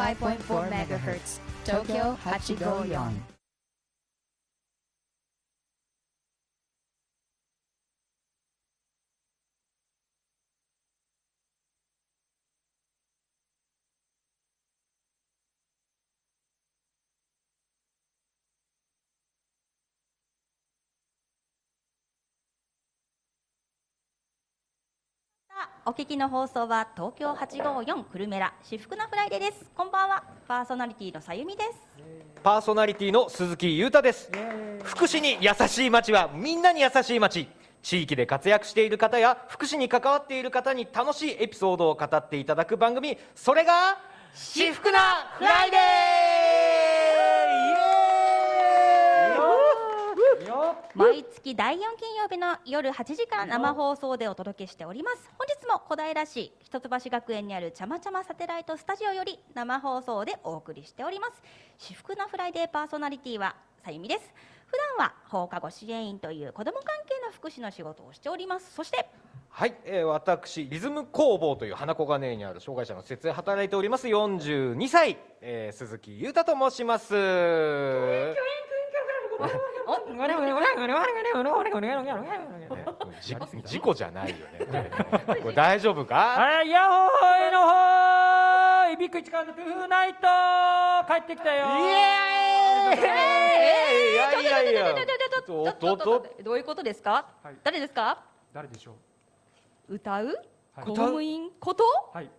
105.4 MHz, Tokyo Hachigo-yon. お聞きの放送は東京854クルメラ至福なフライデーです。こんばんは。パーソナリティのさゆみです。パーソナリティの鈴木裕太です。福祉に優しい街はみんなに優しい街。地域で活躍している方や福祉に関わっている方に楽しいエピソードを語っていただく番組。それが至福なフライデー毎月第4金曜日の夜8時から生放送でお届けしております。本日も小平市一橋学園にあるちゃまちゃまサテライトスタジオより生放送でお送りしております。至福なフライデーパーソナリティはさゆみです。普段は放課後支援員という子ども関係の福祉の仕事をしております。そしてはい、えー、私リズム工房という花子金井にある障害者の施設で働いております42歳、えー、鈴木裕太と申します。事故じゃないよね。これ大丈夫か？はい、ヤホーイのほーい、ビッグ一貫のトゥーナイト帰ってきたよ。イエーイ！いやいやいや。どういうことですか？誰ですか？誰でしょう？歌う？公務員こと？はい。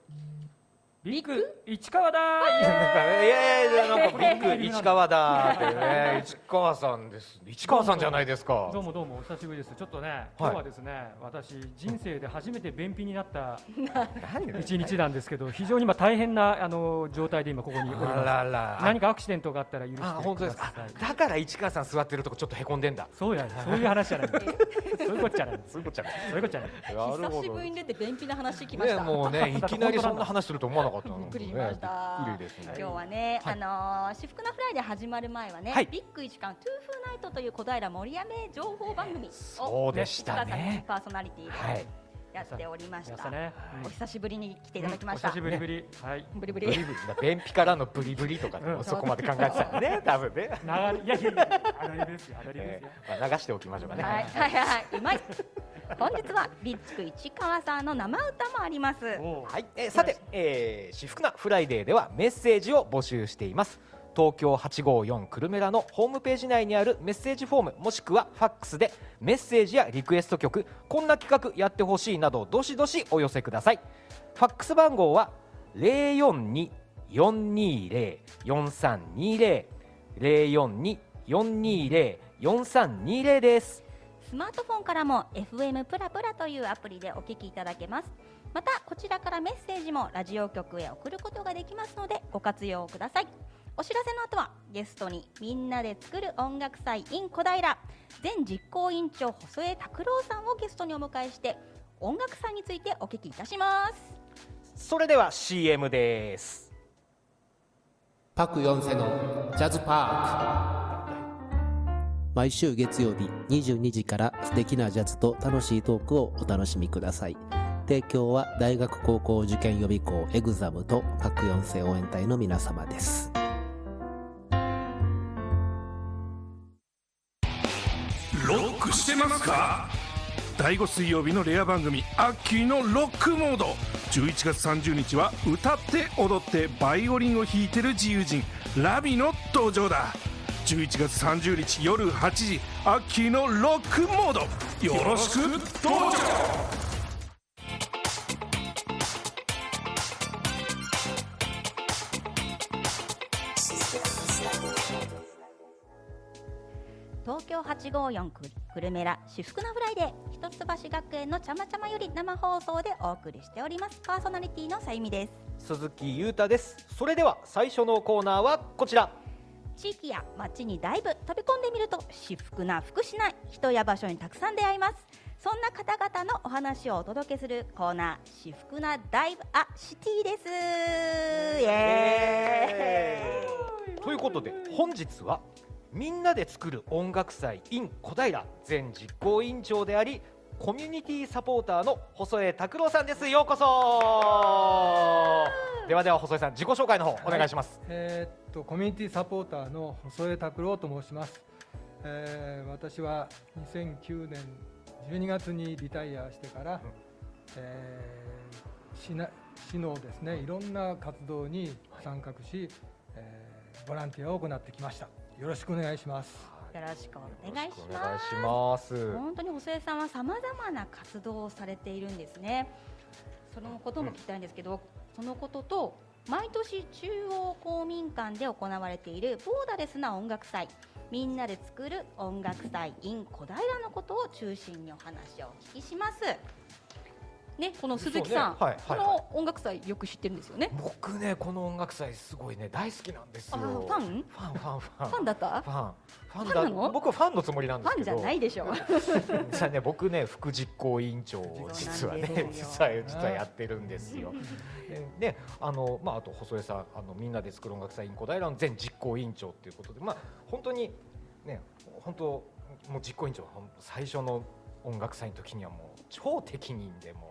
ビッグ市川だい。やいやなんかビッグ市川だってね市川さんです。市川さんじゃないですか。どうもどうもお久しぶりです。ちょっとね今日はですね、私人生で初めて便秘になった一日なんですけど非常に今大変なあの状態で今ここにおります。あらら。何かアクシデントがあったら許してください。あ本当ですか？だから市川さん座ってるとこちょっとへこんでんだ。そうやそういう話じゃないそういうことじゃないそういうことじゃない。そういうことじゃない。久しぶりに出て便秘な話きました。ねもうねいきなりそんな話すると思わなかったのびっくりしました。びっくりですね。今日はね、あのー、至福なフライで始まる前はね、はい。ビッグ一貫トゥーフーナイトという小平森山情報番組をそうでしたね。パーソナリティはい。でやっておりました。ね。お久しぶりに来ていただきました。お久しぶり。ぶりはい。ブリブリ。ブリブリ。な便秘からのブリブリとかね。う。んそこまで考えてたよね 多分ね。流れいやいやいやアドリブですよ。アドリブですえよー まあ流しておきましょうかね。はい。はいはい、うまい。本日はビッグ市川さんの生歌もあります。はい、えーさて、えー、至福なフライデーではメッセージを募集しています東京854クルメラのホームページ内にあるメッセージフォームもしくはファックスでメッセージやリクエスト曲こんな企画やってほしいなどどしどしお寄せください。ファックス番号は042-420-4320 042-420-4320です。スマートフォンからも FM プラプラというアプリでお聞きいただけます。またこちらからメッセージもラジオ局へ送ることができますのでご活用ください。お知らせの後はゲストにみんなで作る音楽祭 in 小平前実行委員長細江拓郎さんをゲストにお迎えして音楽祭についてお聞きいたします。それでは CM です。パク・ヨンセのジャズパーク。毎週月曜日22時から素敵なジャズと楽しいトークをお楽しみください。提供は大学高校受験予備校エグザムとパク・ヨンセ応援隊の皆様ですますか？第5水曜日のレア番組「アッキーのロックモード」11月30日は歌って踊ってバイオリンを弾いてる自由人ラビの登場だ。11月30日夜8時アッキーのロックモード。よろしくどうぞ東京854クルメラ至福なフライデー一橋学園のちゃまちゃまより生放送でお送りしております。パーソナリティのさゆみです。鈴木裕太です。それでは最初のコーナーはこちら地域や街にダイブ飛び込んでみると至福な福祉な人や場所にたくさん出会います。そんな方々のお話をお届けするコーナー至福なダイブアシティですイエーイ。ということで本日はみんなで作る音楽祭 in 小平前実行委員長でありコミュニティサポーターの細江拓郎さんです。ようこそ。ではでは細江さん自己紹介の方お願いします、はい、えー、っとコミュニティサポーターの細江拓郎と申します、えー、私は2009年12月にリタイアしてから、うん、えー、市な市のですねいろんな活動に参画し、えー、ボランティアを行ってきましたよろしくお願いします。よろしくお願いします。本当に細江さんはさまざまな活動をされているんですね。そのことも聞きたいんですけど、うん、そのことと毎年中央公民館で行われているボーダレスな音楽祭みんなで作る音楽祭 in 小平のことを中心にお話をお聞きしますね、この鈴木さん、ねはいはい、この音楽祭よく知ってるんですよね。僕ね、この音楽祭すごいね大好きなんですよ。ファン？ファンファンファンファンだった？ファンファンだ。の？僕はファンのつもりなんですけど。ファンじゃないでしょ。実はね僕ね副実行委員長を実はね 実は実はやってるんですよ。で、あのまああと細江さんあのみんなで作る音楽祭イン小平の前実行委員長ということで、まあ本当にね本当もう実行委員長最初の音楽祭の時にはもう超適任でも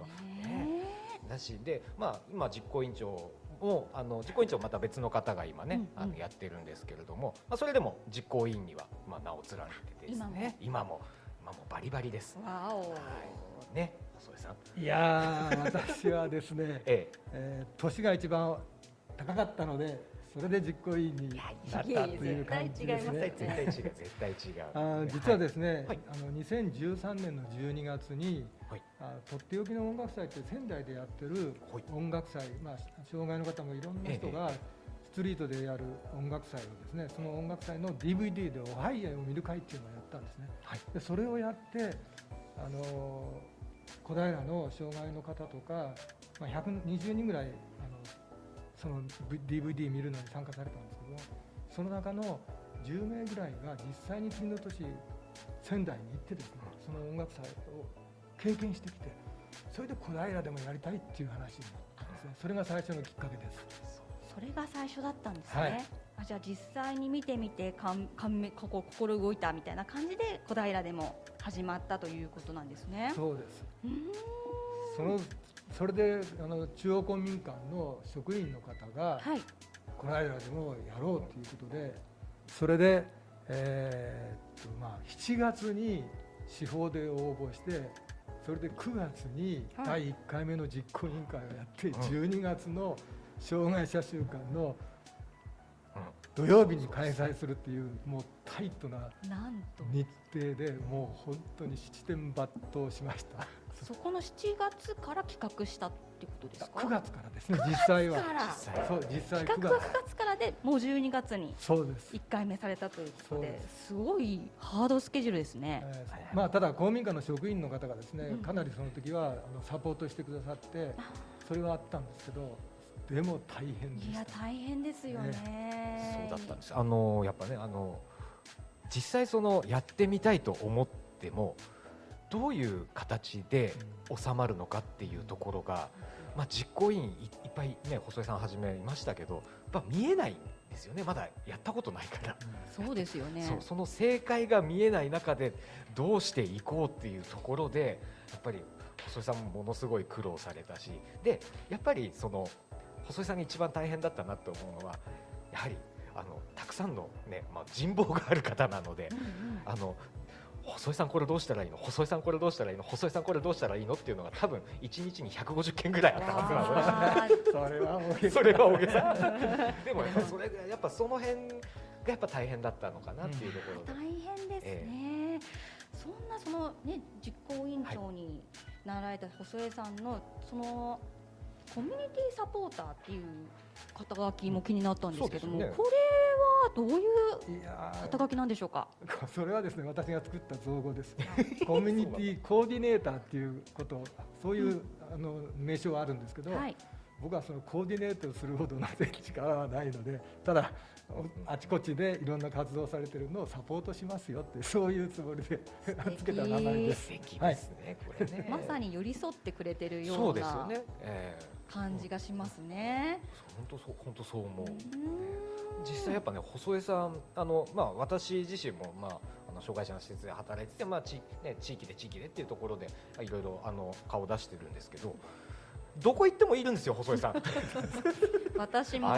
と、ね、だしで、まあ、今実行委員長もあの実行委員長また別の方が今ね、うんうん、あのやってるんですけれども、まあ、それでも実行委員には、まあ、名を連ねてですね。今も。今もバリバリです。わお、はい、ね細江さん。いや私はですね、ええ。えー、年が一番高かったのでそれで実行委員になったという感じですね。絶対違う、絶対違う。あ実はですね、はい、あの2013年の12月に、はい、あとっておきの音楽祭って仙台でやってる音楽祭、まあ障害の方もいろんな人がストリートでやる音楽祭をですね、その音楽祭の DVD でおはいやを見る会っていうのをやったんですね。はい、でそれをやってあの小平の障害の方とか、まあ、120人ぐらいその DVD 見るのに参加されたんですけどその中の10名ぐらいが実際に次の年仙台に行ってですねその音楽祭を経験してきてそれで小平でもやりたいっていう話になったんですね。それが最初のきっかけです。それが最初だったんですね、はい、あじゃあ実際に見てみてかんかんここ心動いたみたいな感じで小平でも始まったということなんですね。そうですそのそれであの中央公民館の職員の方が、はい、この間でもやろうということでそれで、えー、っとまあ、7月に司法で応募してそれで9月に第1回目の実行委員会をやって、はい、12月の障害者週間の土曜日に開催するっていうもうタイトな日程でもう本当に七点抜刀しました。そこの7月から企画したってことですか？9月からですね実際は。そう実際企画は9月からでもう12月にそうです。1回目されたということです。ごいハードスケジュールですね、えー、まあ、ただ公民館の職員の方がですね、かなりその時はあのサポートしてくださってそれはあったんですけどでも大変でいや大変ですよね、ね、そうだったんです。あのやっぱねあの実際そのやってみたいと思ってもどういう形で収まるのかっていうところが、まあ、実行委員いっぱい、ね、細井さんはじめいましたけどやっぱ見えないんですよね。まだやったことないから、そうですよね。その正解が見えない中でどうしていこうっていうところでやっぱり細井さんもものすごい苦労されたし。でやっぱりその細井さんが一番大変だったなと思うのはやはりあのたくさんの、ねまあ、人望がある方なので、うんうん、あの細井さんこれどうしたらいいの？細井さんこれどうしたらいいの？細井さんこれどうしたらいいの？っていうのが多分1日に150件ぐらいあったはずなので それは大げさ。でもやっぱそれやっぱその辺がやっぱ大変だったのかなっていうところで、うん、大変ですね、えー、そんなそのね実行委員長になられた細江さんのそのコミュニティサポーターっていう肩書きも気になったんですけども、ね、これはどういう肩書きなんでしょうか？それはですね私が作った造語です。コミュニティ コーディネーターっていうことそういう、うん、あの名称はあるんですけど、はい、僕はそのコーディネートするほどの 力はないのでただあちこちでいろんな活動されてるのをサポートしますよってそういうつもりでつけた名前です。ですね、これね。まさに寄り添ってくれてるような感じがしますね。本当そう本当そう思う。実際やっぱね細江さんあのまあ私自身もまああのの障害者の施設で働いてて、まあちね、地域で地域でっていうところでいろいろあの顔を出してるんですけどどこ行ってもいるんですよ細井さん。私も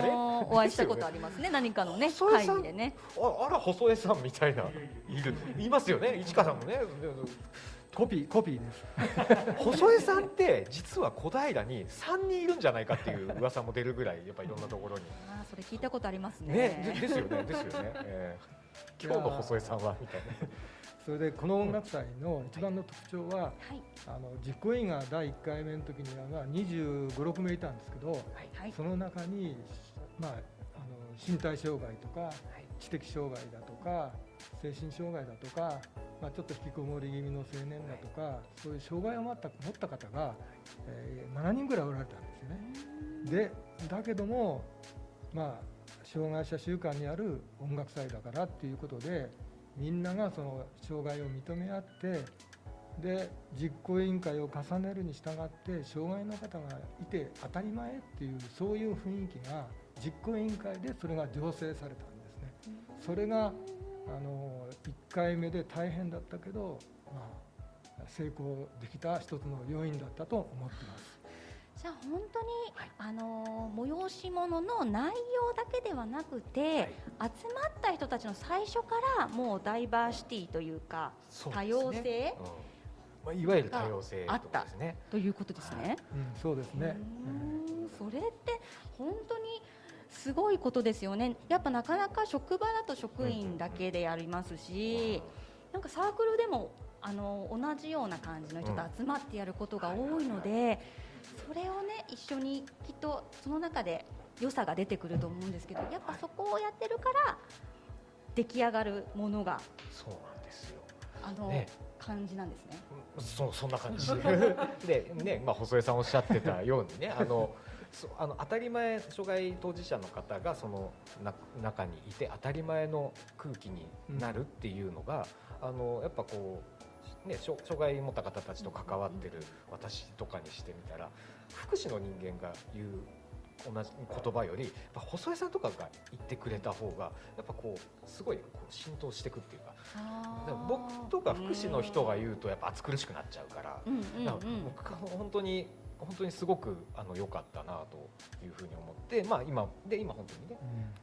お会いしたことありますね何かのね会議でね。ああら細江さんみたいないる。いますよね市川さんもね。コピーコピーです。細江さんって実は小平に3人いるんじゃないかっていう噂も出るぐらいやっぱいろんなところに。あーそれ聞いたことありますね。ねでですよねですよね、えー。今日の細江さんはみたいなそれでこの音楽祭の一番の特徴は、はい。あの実行委員が第1回目の時にはまあ2 5 6名いたんですけど、はい。その中に、まあ、あの身体障害とか知的障害だとか精神障害だとか、まあ、ちょっと引きこもり気味の青年だとかそういう障害を持った持った方が、えー7人ぐらいおられたんですよね。でだけども、まあ、障害者週間にある音楽祭だからっていうことでみんながその障害を認め合ってで実行委員会を重ねるに従って障害の方がいて当たり前っていうそういう雰囲気が実行委員会でそれが醸成されたんですね。それがあの1回目で大変だったけど、まあ、成功できた一つの要因だったと思ってます。じゃあ本当に、あのー催し物の内容だけではなくて、集まった人たちの最初からもうダイバーシティというかそうね。様性うん。まあ、いわゆる多様性あったとかですね。ということですね。うん、そうですね。それって本当にすごいことですよね。やっぱなかなか職場だと職員だけでやりますし、なんかサークルでもあの同じような感じの人と集まってやることが多いので、それをね一緒にきっとその中で良さが出てくると思うんですけど、やっぱそこをやってるから出来上がるものがそうなんですよ。あの、ね。感じなんですね。そうそんな感じ。でね、まあ、細江さんおっしゃってたようにねあのそうあの当たり前障害当事者の方がそのな中にいて当たり前の空気になるっていうのが、あのやっぱこう、ね、障障害持った方たちと関わってる私とかにしてみたら福祉の人間が言う同じ言葉よりやっぱ細江さんとかが言ってくれた方がやっぱこうすごいこう浸透していくっていうか僕とか福祉の人が言うとやっぱ暑苦しくなっちゃうから。僕は本当に本当にすごくあの良かったなというふうに思って、まあ今で今本当にね、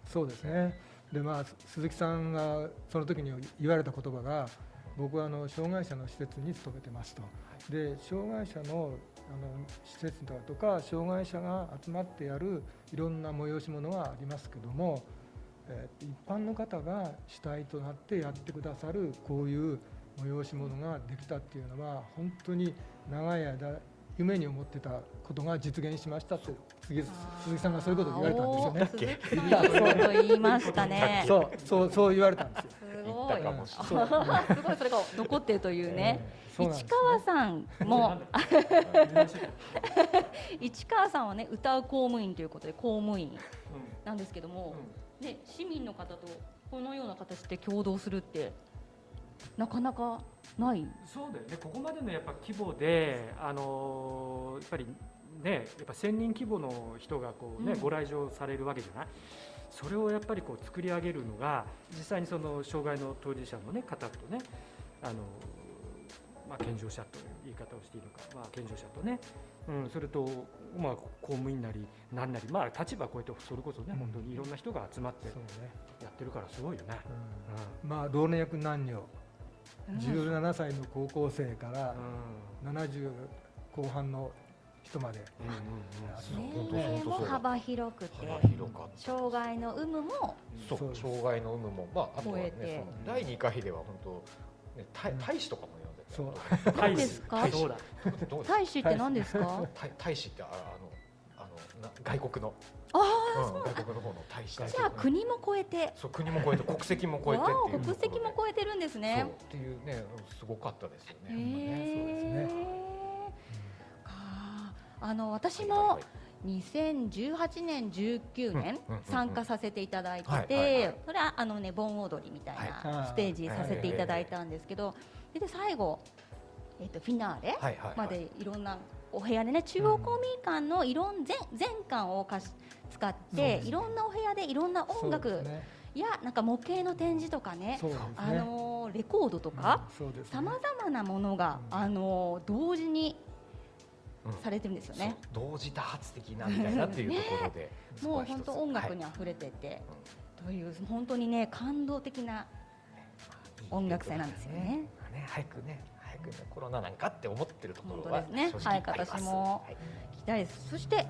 そうですね。でまあ鈴木さんがその時に言われた言葉が僕はあの障害者の施設に勤めてますと。で障害者のあの施設だとか障害者が集まってやるいろんな催し物がありますけども、えー一般の方が主体となってやってくださるこういう催し物ができたっていうのは本当に長い間夢に思ってたことが実現しましたって鈴木さんがそういうことを言われたんですよね。そう言いましたね。そうそうそう言われたんですよ。す言っごい。たかもしれそうあすごい。それが残ってるというね。市川さんも。市川さんはね歌う公務員ということで公務員なんですけども、ね市民の方とこのような形で共同するってなかなかない。そうだよね、ここまでのやっぱ規模で、あのーやっぱりね、やっぱ1000人規模の人がこう、ねうん。ご来場されるわけじゃない、それをやっぱりこう作り上げるのが、実際にその障害の当事者の、ね、方とね、あのーまあ、健常者という言い方をしていいのか、まあ、健常者とね、うん、それと、まあ、公務員なり、なんなり、まあ、立場を超えて、それこそね、うん。本当にいろんな人が集まってそうね。やってるから、すごいよね。まあ老若男女、17歳の高校生からうん。70後半の人まで。そう本当年齢も本当そうだ。幅広くて。障害の有無も。そうそうです。障害の有無も、まあ、あとはね超えて。その第2回では本当、ね、大大使とかも呼んでた。そう。何ですか？大使。って何ですか？大大使。ってああのあのな外国の。あうん、外国の方の大使。じゃあ国も超えて、そう国も超えて国籍も超えてわおっていう。国籍も超えてるんですそう。ね。っていうねすごかったですよね。へねえ。かあの私も2018年、19年参加させていただいててそれはあの、ね、盆踊りみたいなステージさせていただいたんですけどで最後、え、とフィナーレまでいろんなお部屋でね中央公民館のいろん全全館を貸し使って、いろんなお部屋でいろんな音楽、いやなんか模型の展示とかね、ね。あの、レコードとかさまざまなものが、うん、あの、同時にされてるんですよね、う。ん、同時多発的なみたいなっていうところで、もう本当音楽にあふれてて、という本当にね感動的な音楽祭なんですよね。ね。早くね早くねコロナなんかって思ってるところはですね。はい、私も聞きたい。です。そして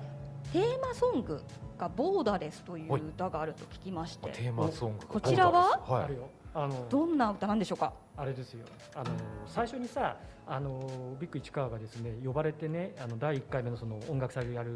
テーマソングがボーダレスという歌があると聞きまして、テーマソングこちらは、はい、あのどんな歌なんでしょうか？あれですよ。あの最初にさあのビッグ市川がですね呼ばれてねあの第一回目のその音楽祭をやる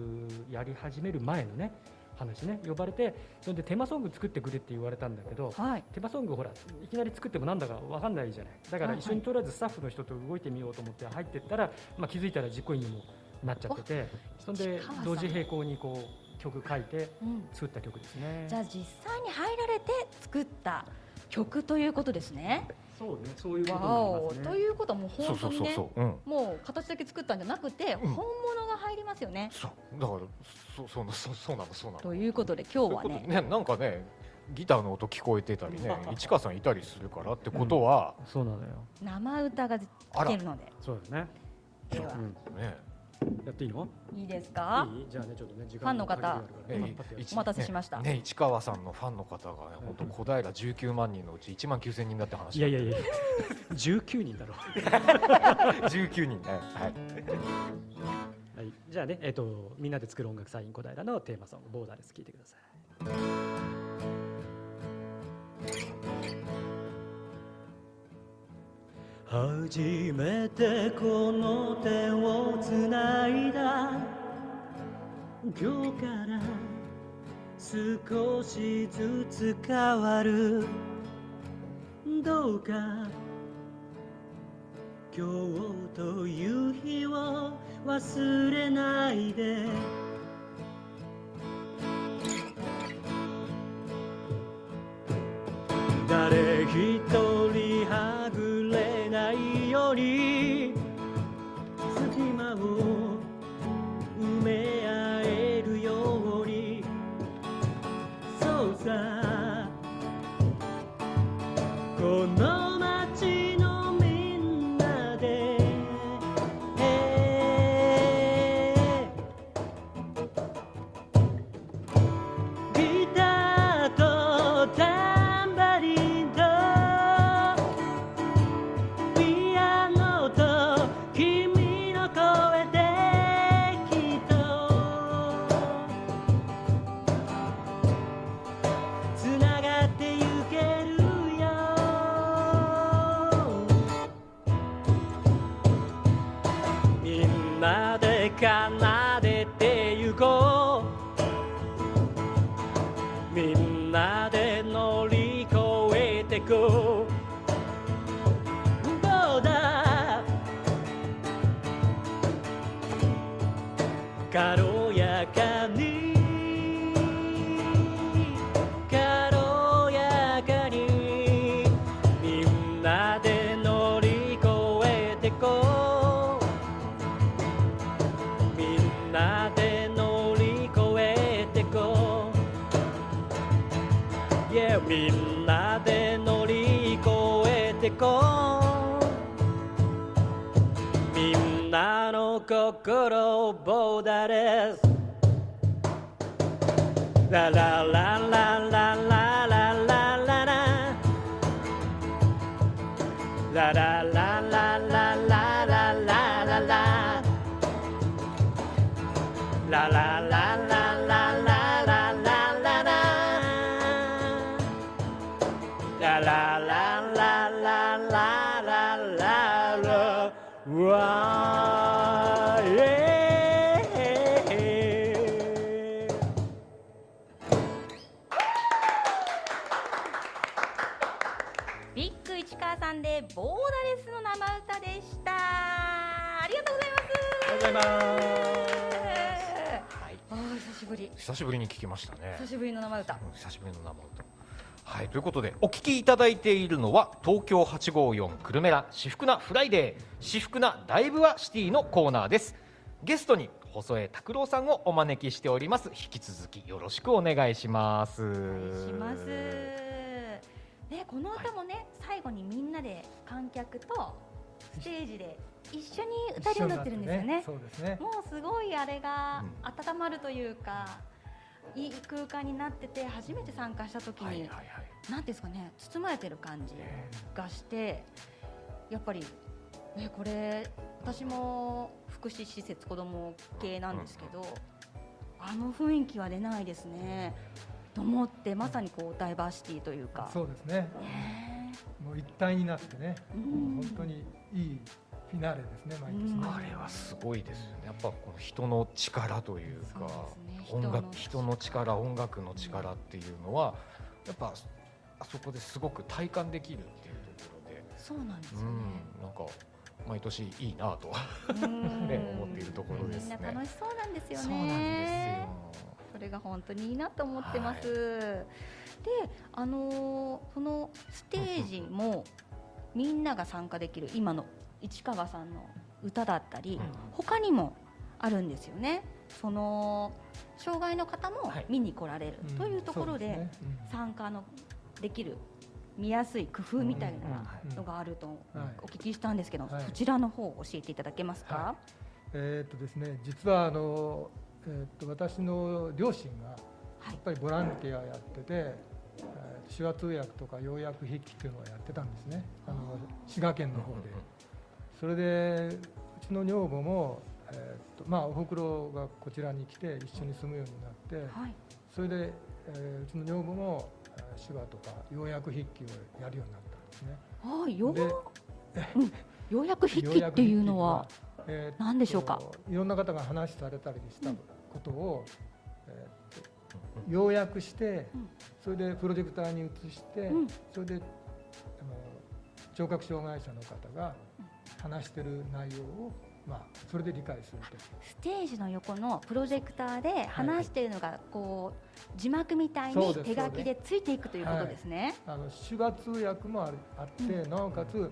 やり始める前のね話ね呼ばれてそれでテーマソング作ってくれって言われたんだけど、はい、テーマソングほらいきなり作ってもなんだか分かんないじゃない。だから一緒にとりあえずスタッフの人と動いてみようと思って入ってったら、まあ、気づいたら実行委員もなっちゃっててそんで同時並行にこう曲書いて作った曲ですね、うん、じゃあ実際に入られて作った曲ということですね。そうね、そういうことにな、ね、ということはもう本当にね、そうそうそうそううん、もう形だけ作ったんじゃなくて、うん、本物が入りますよね。そうだからそうそうそうそうなのそうなの。ということで今日はね、ねなんかね。ギターの音聞こえてたりね、市川さんいたりするからってことは、うん、そうなのよ。生歌が聞けるので。そうですね。では、ね。やっていいの？いいですか？いい？じゃあねちょっとね時間ファンの方、ね、お待たせしました。ね市川さんのファンの方がね本当小平十九万人のうち一万九千人だって話。いやいやいや、十九人だろ。十九人ね。はい。はい、じゃあね、えっ、ー、とみんなで作る音楽サイン小平のテーマソングボーダーレス聞いてください。初めてこの手をつないだ。今日から少しずつ変わる。どうか今日という日を忘れないで。に隙間をなで乗り越えてく。どうだ？こう。みんなの心ボーダレスララララララララララララ。ラララララララ。ララララララ。ビッグ市川さんでボーダレスの生歌でした。ありがとうございます。ありがとうございますあー久しぶり。久しぶりに聞きましたね。久しぶりの生歌。うん久しぶりの生歌。はい。ということでお聞きいただいているのは東京854クルメラ至福なフライデー至福なダイブアシティのコーナーです。ゲストに細江拓郎さんをお招きしております。引き続きよろしくお願いします。お願いします。でこの歌もね、最後にみんなで観客とステージで一緒に歌い踊ってるんですよね。そうですね。もうすごいあれが温まるというか、いい空間になってて初めて参加した時に、はいはいはいなんですかね包まれてる感じがしてやっぱり、ね、これ私も福祉施設子ども系なんですけど、あの雰囲気は出ないですねと思ってまさにこうダイバーシティというか。そうですね。ねもう一体になってね、うんもう本当にいいフィナーレですね、毎年ね。あれはすごいですよね。やっぱこの人の力というかね、音楽人人の力、音楽の力っていうのはやっぱあそこですごく体感できるっていうところで、そうなんですよね。うん、なんか毎年いいなとうんね思っているところですねみんな楽しそうなんですよね。そうなんですよ。それが本当にいいなと思ってます。で、あのーそのステージもみんなが参加できる今の市川さんの歌だったり、他にもあるんですよね。その障害の方もはい。見に来られるうん。というところで,、そうすね。うん。参加のできる見やすい工夫みたいなのがあるとはい。お聞きしたんですけど、はい。そちらの方を教えていただけますか？はえーっとですね、実はあの、えーっと私の両親がやはい。っぱりボランティアやってて、えー手話通訳とか要約筆記っていうのをやってたんですね。あの滋賀県の方で。それでうちの女房も、えーっとまあお袋がこちらに来て一緒に住むようになって、はい、それで、えーうちの女房もえー手話とか要約筆記をやるようになったんですね。ああ、よう。でうん、ようやく筆記っていうのは、何でしょうか？いろんな方が話されたりしたことを、えーっと要約して、うん。それでプロジェクターに移して、うん。それであの聴覚障害者の方が話してる内容を、まあ、それで理解すると。ステージの横のプロジェクターで話しているのがこう字幕みたいに手書きでついていくということですね。あの手話通訳もあるあって、なおかつ、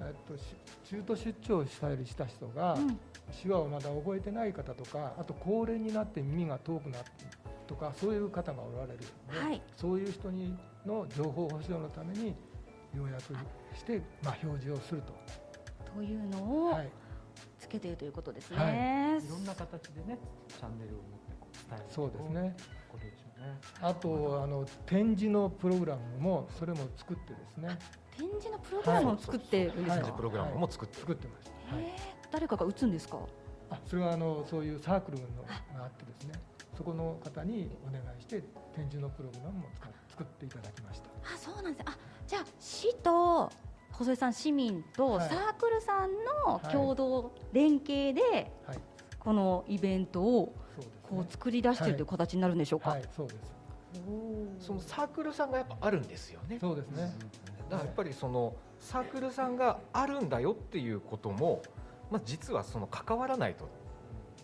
えっと、し中途出張したりした人が、うん。手話をまだ覚えてない方とかあと高齢になって耳が遠くなってとかそういう方がおられるので、はい。そういう人にの情報保障のために要約して、まあ、表示をすると。というのをはい。つけているということですはね。いろんな形でねチャンネルを持ってこう伝えるそうですね。ことでしょうね。あとあの展示のプログラムもそれも作ってですね。展示のプログラムを作ってるんですはい。か。プログラムも作ってる。作ってます、はい。へー誰かが打つんですか？あそれはあのそういうサークルのがあってですねそこの方にお願いして展示のプログラムも作っていただきました。あ、そうなんです。あ、じゃあ市と細井さん市民とはい。サークルさんのはい共同連携ではい。このイベントをこう作り出しているという形になるんでしょうか？はい。そうです。そのサークルさんがやっぱあるんですよね。そうですね、だからやっぱりそのサークルさんがあるんだよっていうことも、まあ、実はその関わらないと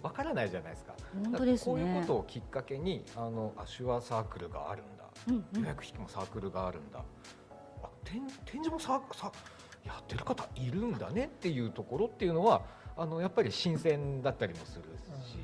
わからないじゃないですか。本当ですね。こういうことをきっかけにあのあ手話サークルがあるんだ、うんうん。予約式もサークルがあるんだ。あ展展示もサーさやってる方いるんだねっていうところっていうのはあのやっぱり新鮮だったりもするし、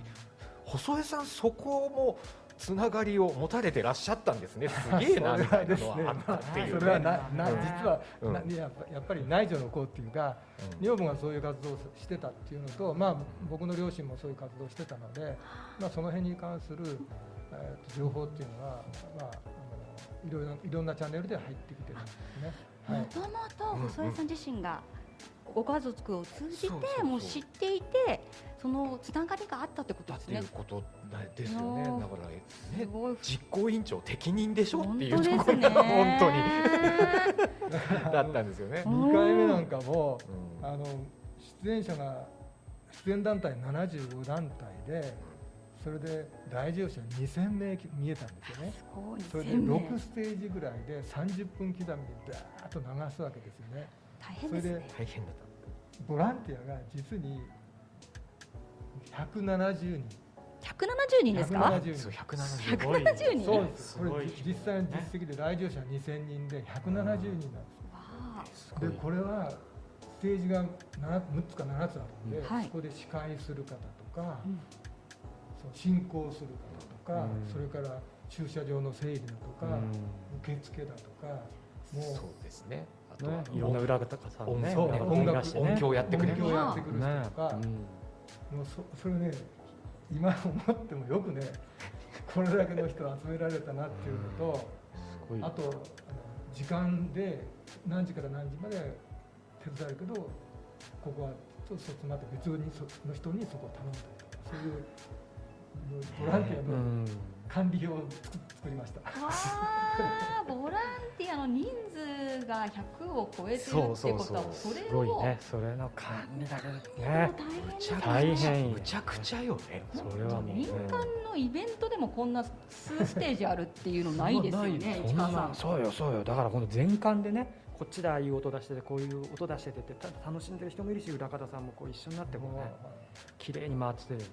細江さんそこもつながりを持たれてらっしゃったんですね。すげえなみたいなのはあったっていう、ね、それはななうん。実は、うん。なやっぱやっぱり内助の功っていうか、うん。女房がそういう活動をしてたっていうのと、まあ、僕の両親もそういう活動をしてたので、まあ、その辺に関する、えーと情報っていうのは、まあ、あのいろいろいろんなチャンネルで入ってきてるんですね。はい。もともと細江さん自身がご家族を通じてもう知っていてそのつながりがあったってことですねうことですよねだからね実行委員長適任でしょっていうところが本ね当にだったんですよね。2回目なんかも、うんあの出演者が出演団体75団体でそれで来場者2000名見えたんですよね。それで1000名6ステージぐらいで30分刻みでダーッと流すわけですよね。大変ですね。それで大変だっボランティアが実に170人。170人ですか？た。170そう人。170ごい170人。そうです。これす。ごい実際の実績で来場者2000人で170人なんです。わあ。でこれはステージが 7, 6つか7つあるんで、はい。そこで司会する方とか、うん。その進行する方とか、うん。それから駐車場の整理だとか、受付だとかもうそうですねあとはね、いろんな裏方さんね。音楽音響やってくれる。音響やってくる。人とか、ねもうそそれね今思ってもよくねこれだけの人集められたなっていうのと、すごいあとあの時間で何時から何時まで手伝えるけどここはちょっとそっちまた別にその人にそこを頼んだりとかそういうボランティアのうん管理表を作作りました。わあボランティアの人数が100を超えてるってことはそうそうそう。それすごいをね。それの管理だけでね。大変。むちゃくちゃよね。それは民間のイベントでもこんな数ステージあるっていうのないですよね そんな市川さん。そうよそうよ。だからこの全館でねこっちでああいう音出しててこういう音出しててってた楽しんでる人もいるし裏方さんもこう一緒になってこうね綺麗に回っててるよね。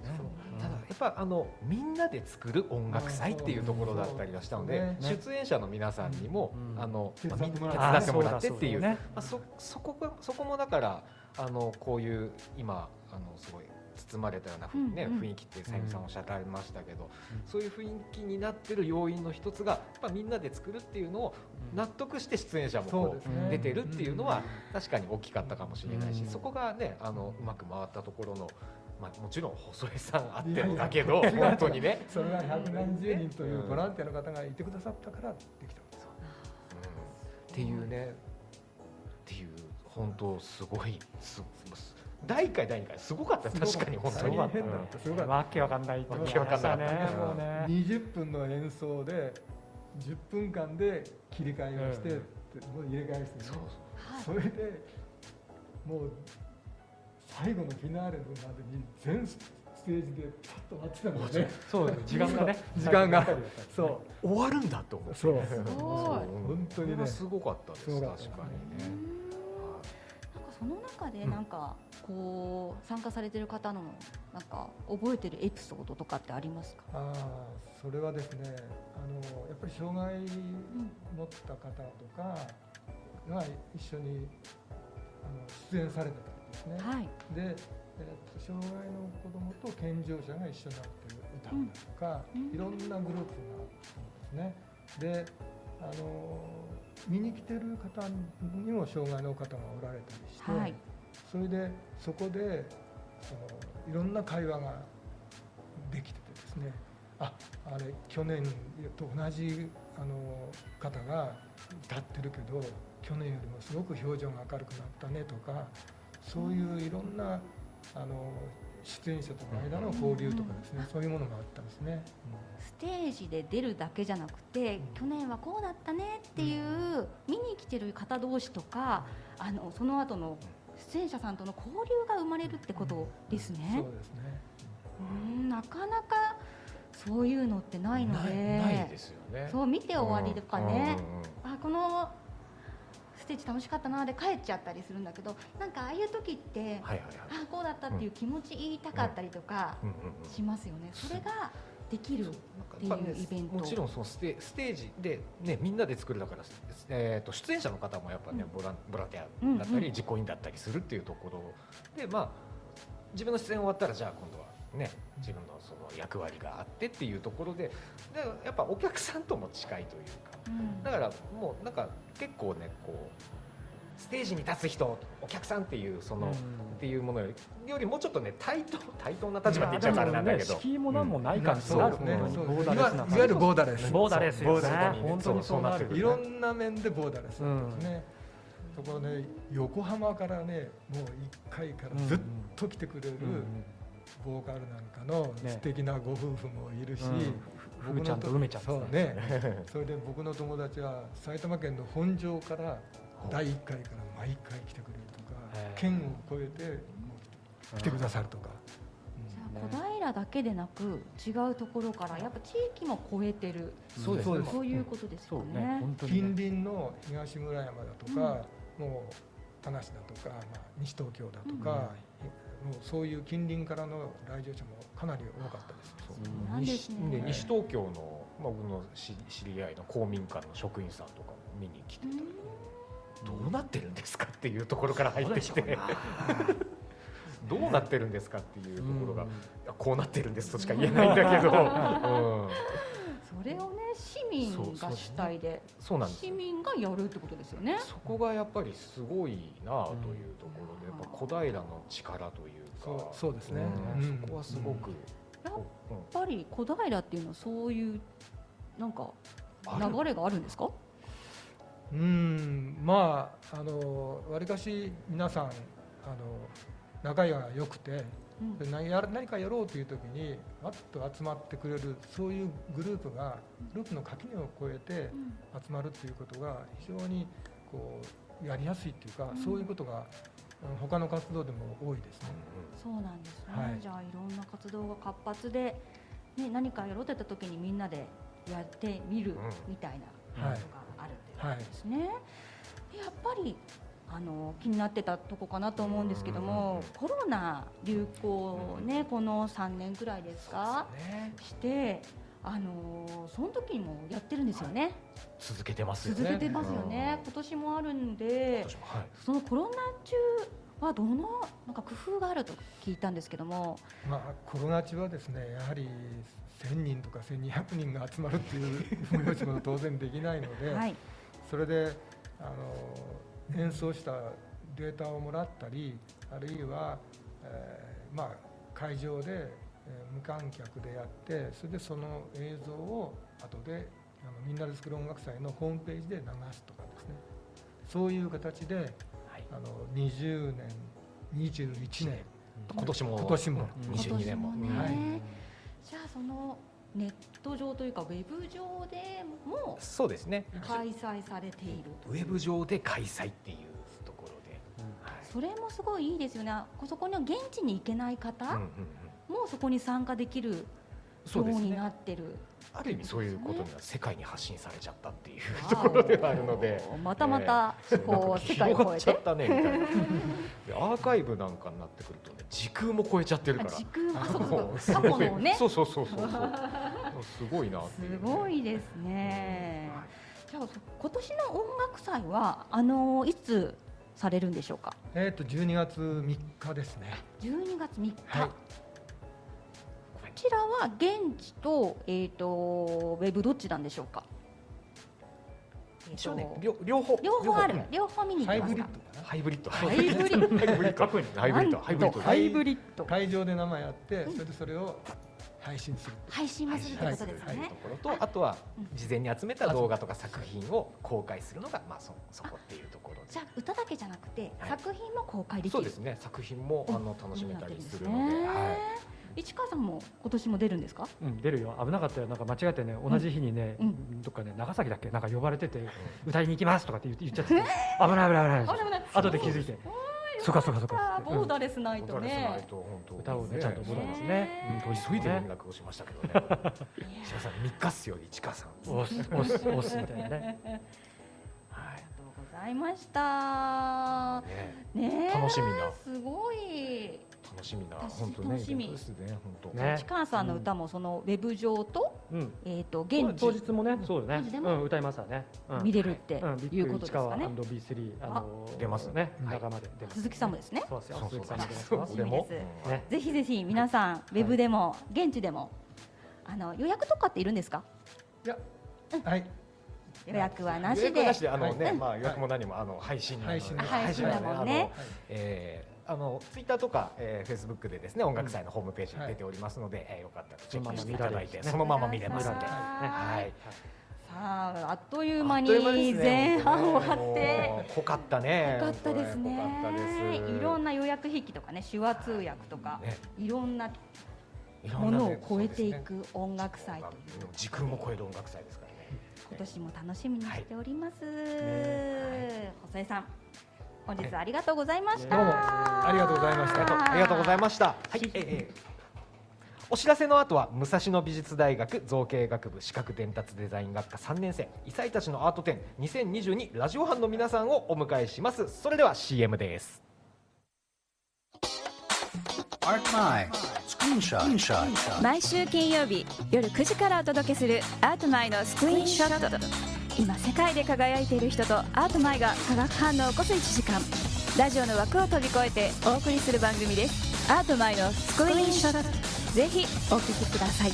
ただやっぱあのみんなで作る音楽祭っていうところだったりはしたので、うんそう出演者の皆さんにも、うん。あの手まあみん伝ってもらなって手伝ってもらってっていう。あまそうだあ、そそこがそこもだからあのこういう今あのすごい包まれたようなふ、ねうんうん。雰囲気ってさゆみさんおっしゃられましたけど、そういう雰囲気になってる要因の一つがやっぱみんなで作るっていうのを納得して出演者も出てるっていうのは確かに大きかったかもしれないし、うんそこがねあのうまく回ったところの、まあ、もちろん細江さんあっていやいや。のだけど本当にね、それは百何十人というボランティアの方がいてくださったからできたんですよ。うん。っていうね。っていう本当すごいすす第1回第2回。すごかった。確かに本当に。大変だった。すごかった。わけわかんないわけわかんなかったねもうね。20分の演奏で10分間で切り替えをして、うん。もう入れ替えしてね。そうそれでもう最後のフィナーレのまでに全ステージでパッと待ってたんだよねそう時間がね。時間が。そう。終わるんだと思って。そう。すごい。本当にね。すごかったです。確かにねその中でなんかこう参加されてる方のなんか覚えてるエピソードとかってありますか？ああそれはですねあのやっぱり障害持った方とかが一緒にあの出演されてたんですね。はいで、えーと障害の子どもと健常者が一緒になって歌ったりとか、うんいろんなグループがあるんですね。であの見に来てる方にも障害の方がおられたりして、はい。それでそこでそのいろんな会話ができててですねああれ去年と同じあの方が歌ってるけど去年よりもすごく表情が明るくなったねとかそういういろんなあの出演者との間の交流とかですねそういうものがあったんですね。ステージで出るだけじゃなくて、去年はこうだったねっていう、見に来てる方同士とかあのその後の出演者さんとの交流が生まれるってことですね。そうですね。うん。なかなかそういうのってないので。ないないですよね。そう見て終わりとかね、うんうん。あこのステージ楽しかったなで帰っちゃったりするんだけどなんかああいう時って、はいはいはい。あこうだったっていう気持ち言いたかったりとかうんうんうんしますよね、それができるっていうイベント。もちろんそのステステージで、ね、みんなで作るだから、えー、と出演者の方もやっぱね、ボランボランティアだったうんうんり、実行委員だったりするっていうところで、まあ、自分の出演終わったらじゃあ今度は、ね、自分のその役割があってっていうところででやっぱお客さんとも近いというかうん。だからもうなんか結構ねこうステージに立つ人お客さんっていうその、っていうものよりよりもうちょっとね対等対等な立場って言っちゃうからあれなんだけど。敷居もなん。もない感じそうなるですね。ボーダレスないわゆるボーダレス。ボーダレスよね。ボーダレス。本当にそうなるそういろんな面でボーダレスなんですね。そこね横浜からねもう1階からずっと来てくれるボーカルなんかのね素敵なご夫婦もいるし、うん。ふーちゃんと梅ちゃんそうね。それで僕の友達は埼玉県の本庄から第1回から毎回来てくれるとか県を越えて来てくださるとか、じゃあ小平だけでなく違うところからやっぱ地域も超えてる。そうですね。そうですそういうことですよね。ね。近ね。隣の東村山だとか、もう田無だとか、まあ、西東京だとか、もうそういう近隣からの来場者もかなり多かったです。そう。ですね。西西東京の、まあ、僕の知知り合いの公民館の職員さんとかも見に来てたり、どうなってるんですかっていうところから入ってきて。どうなってるんですかっていうところが、こうなってるんですとしか言えないんだけど、うん。それをね市民が主体でそうなんです市民がやるってことですよね。そこがやっぱりすごいなというところで、やっぱ小平の力というか。そうそうですね。そこはすごく、やっうん。ぱり小平っていうのはそういうなんか流れがあるんですか？うん。まああのわりかし皆さんあの仲が良くてうん。で何やる何かやろうという時にわっと集まってくれるそういうグループがグループの垣根を越えて集まるということが非常にこうやりやすいっていうか、うん。そういうことがうん他の活動でも多いですね。そうなんですね、はい。じゃあいろんな活動が活発で、ね、何かやろうってた時にみんなでやってみるうん。みたいなはい。ことがあるっていうことですね。やっぱりあの気になってたとこかなと思うんですけども、コロナ流行ね、この3年くらいですか？ね。してあのその時にもやってるんですよね、続けてますよね。続けてますよね、今年もあるんではい。そのコロナ中はどのなんか工夫があると聞いたんですけども、まあ、コロナ中はですねやはり1000人とか1200人が集まるっていう 催しも当然できないので、はい、それであの演奏したデータをもらったりあるいは、えーまあ、会場で、えー無観客でやってそれでその映像を後であのみんなで作る音楽祭のホームページで流すとかですね。そういう形ではい。あの20年21年。今年も今年も。うん22年も。はい。じゃあそのネット上というかウェブ上でもそうですね。開催されているとウェブ上で開催っていうところで、それもすごいいいですよね。そこには現地に行けない方はいうんうんうん。もそこに参加できるよそうになね。ってるある意味そういうことには世界に発信されちゃったっていうところではあるので。またまたえーこう世界を広がっちゃ超えって。たねみたいなでアーカイブなんかになってくるとね時空も超えちゃってるから。あ時空もあそう過すごい去のね。そうそうそうそうそう。すごいなっていうすごいですね。はいじゃあ今年の音楽祭はあのいつされるんでしょうか？えー、と12月3日ですね。12月3日、はい。こちらは現地と,、えー、とウェブどっちなんでしょうか、えーね両両方。両方ある。うん両方見に行ハイきますか？ブリッドかな？ハイブリッド。ハイブリッド。ハイブリッド。ハイブリッド。ハイブリッド。会場で生やって、それでそれを配信する。配信もするってことですはいねところとあとは事前に集めた動画とか作品を公開するのがまあそそこっていうところじゃあ歌だけじゃなくてはい。作品も公開できる、そうですね。作品もあの楽しめたりするので、ね。は市川さんも今年も出るんですか？うん、出るよ。危なかったよ。なんか間違えてね同じ日にね、うん。どっかね長崎だっけ？なんか呼ばれてて、歌いに行きますとかって言って言っちゃってて。危ない危ない危ない。危ない危ない。後で気づいて。そうかそうかそうか。ボーダレスないい。とボーダレスないねと本当。歌をねちゃんとボーダレスね。急いで連ね絡をしましたけどね。石川さん三日っすよ市川さん。押す押す押すみたいなね。はい。ありがとうございました。ね楽しみな。すごい楽しみな私本当ね楽しみ。イベントですね本当。ね。市川さんの歌もそのウェブ上と,、うん。えー、と当現地。日もねそうだね。当日でも？うん歌いますわね、うん。見れるっていうことですかね、&B3 あの出ますね。はい。仲間で出ます。鈴木さんもですね？そうですよ。そうそう。鈴木さんも出ます。そうよ俺もね。ぜひぜひ皆さんウェブでも現地でもあの予約とかっているんですか？いや、はい、予約はな予しで。約なしであのはい。ねまあ予約も何もあの配信配信あ配信だもんね。あのえーあのツイッターとか、えー、フェイスブックでですね音楽祭のホームページに出ておりますので、えーよかったらチェックしていただいてそそのまま見れますので、はい。さああっという間に前半終わっもてう濃かったね。よかったですね。いろんな予約筆記とかね手話通訳とか、ね。いろんなものを超えていく音楽祭。という時空も超える音楽祭ですからね。今年も楽しみにしております、細江さん本日はありがとうございました、どうも。ありがとうございました。ありがとうございました。はい。えーえーお知らせの後は武蔵野美術大学造形学部視覚伝達デザイン学科3年生異彩たちのアート展2022ラジオ班の皆さんをお迎えします。それでは CM です。Art My Screenshot. Screenshot. 毎週金曜日夜9時からお届けするアートマイのスクリーンショット今世界で輝いている人とアートマイが化学反応を起こす1時間。ラジオの枠を飛び越えてお送りする番組です。アートマイのスクリーンショット。ぜひお聴きください。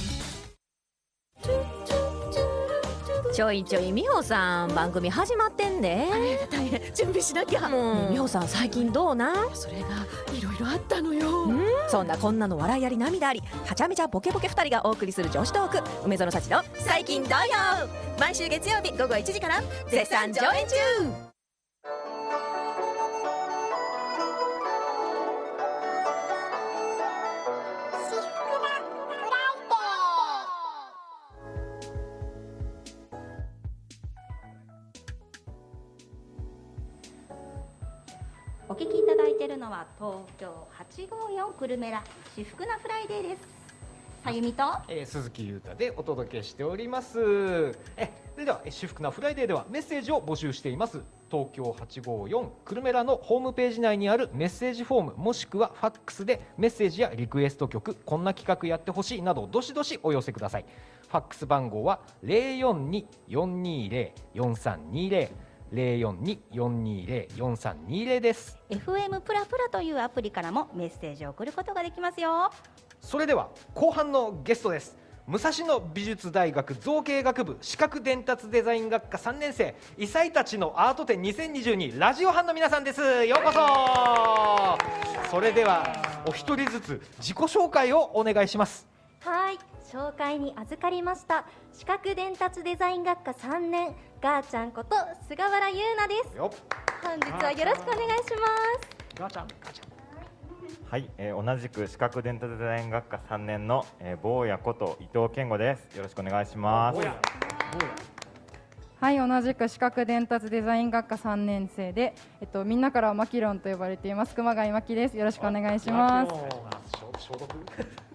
ちょいちょい美穂さん番組始まってんで。大変準備しなきゃ。もう。美穂さん最近どうなん。それがいろいろあったのよ。そんなこんなの笑いあり涙ありはちゃめちゃボケボケ二人がお送りする女子トーク。梅園幸の最近どうよ毎週月曜日午後1時から絶賛上演中は東京854くるめラしふくなフライデーです。さゆみと？えー鈴木裕太でお届けしております。えそれではしふくなフライデーではメッセージを募集しています。東京854くるめラのホームページ内にあるメッセージフォームもしくはファックスでメッセージやリクエスト曲こんな企画やってほしいなどどしどしお寄せください。ファックス番号は042-420-4320 042-420-4320です。FM プラプラというアプリからもメッセージを送ることができますよ。それでは後半のゲストです。武蔵野美術大学造形学部視覚伝達デザイン学科3年生異彩たちのアート展2022ラジオ班の皆さんです。ようこそ。それではお一人ずつ自己紹介をお願いします。はい、紹介に預かりました。視覚伝達デザイン学科3年ガーちゃんこと菅原優奈です。よ本日はよろしくお願いします。ガーちゃん。ガーちゃんはい、えー同じく視覚伝達デザイン学科3年の、えー、坊やこと伊藤健吾です。よろしくお願いします。はい、同じく視覚伝達デザイン学科3年生で、えっと、みんなからはマキロンと呼ばれています。熊谷真希です。よろしくお願いします。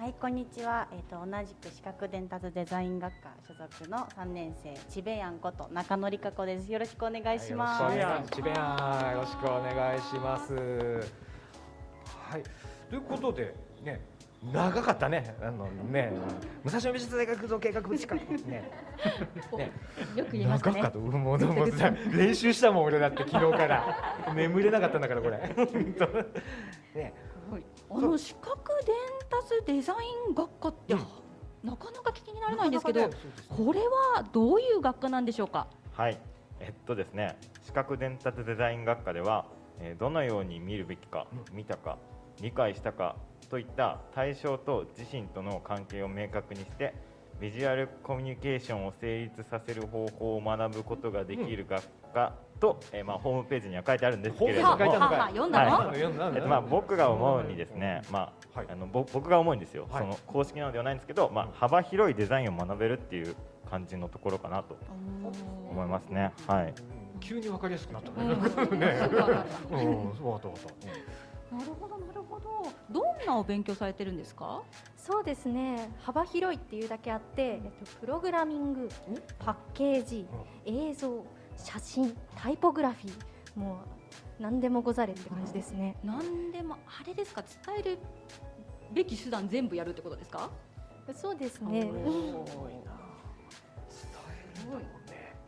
はい、こんにちは。えっ、と同じく視覚伝達デザイン学科所属の3年生ちべやんこと中野理香子です。よろしくお願いします。ちべやんよろしくお願いします。はい、ということでね、長かったね、あのね、武蔵野美術大学造形学部近くね。ねよく言いましたね長かった、うんもうもうさ練習したもん俺だって昨日から眠れなかったんだからこれ。ね、あの視覚伝達デザイン学科って、なかなか聞きにならないんですけどねこれはどういう学科なんでしょうか？はい、えっとですね、視覚伝達デザイン学科では、えーどのように見るべきか、見たか、理解したかといった対象と自身との関係を明確にして、ビジュアルコミュニケーションを成立させる方法を学ぶことができる学科と、えーまあホームページには書いてあるんですけれども、ホームページに書いてあるのかい読んだの？はい。読んだの？えっとまあ僕が思うにですね、まあ、あのぼ僕が思うんですよ、はい。その公式なのではないんですけど、まあ幅広いデザインを学べるっていう感じのところかなと思いますね。はい。急にわかりやすくなったね。うん。ね。すごいわかるうん、そうわかったわかった。なるほどなるほど。どんなお勉強されてるんですか？そうですね。幅広いっていうだけあって、えっと、プログラミングパッケージ映像写真タイポグラフィー。もう何でもござれって感じですね。何でもあれですか？伝えるべき手段全部やるってことですか？そうですね。すごい。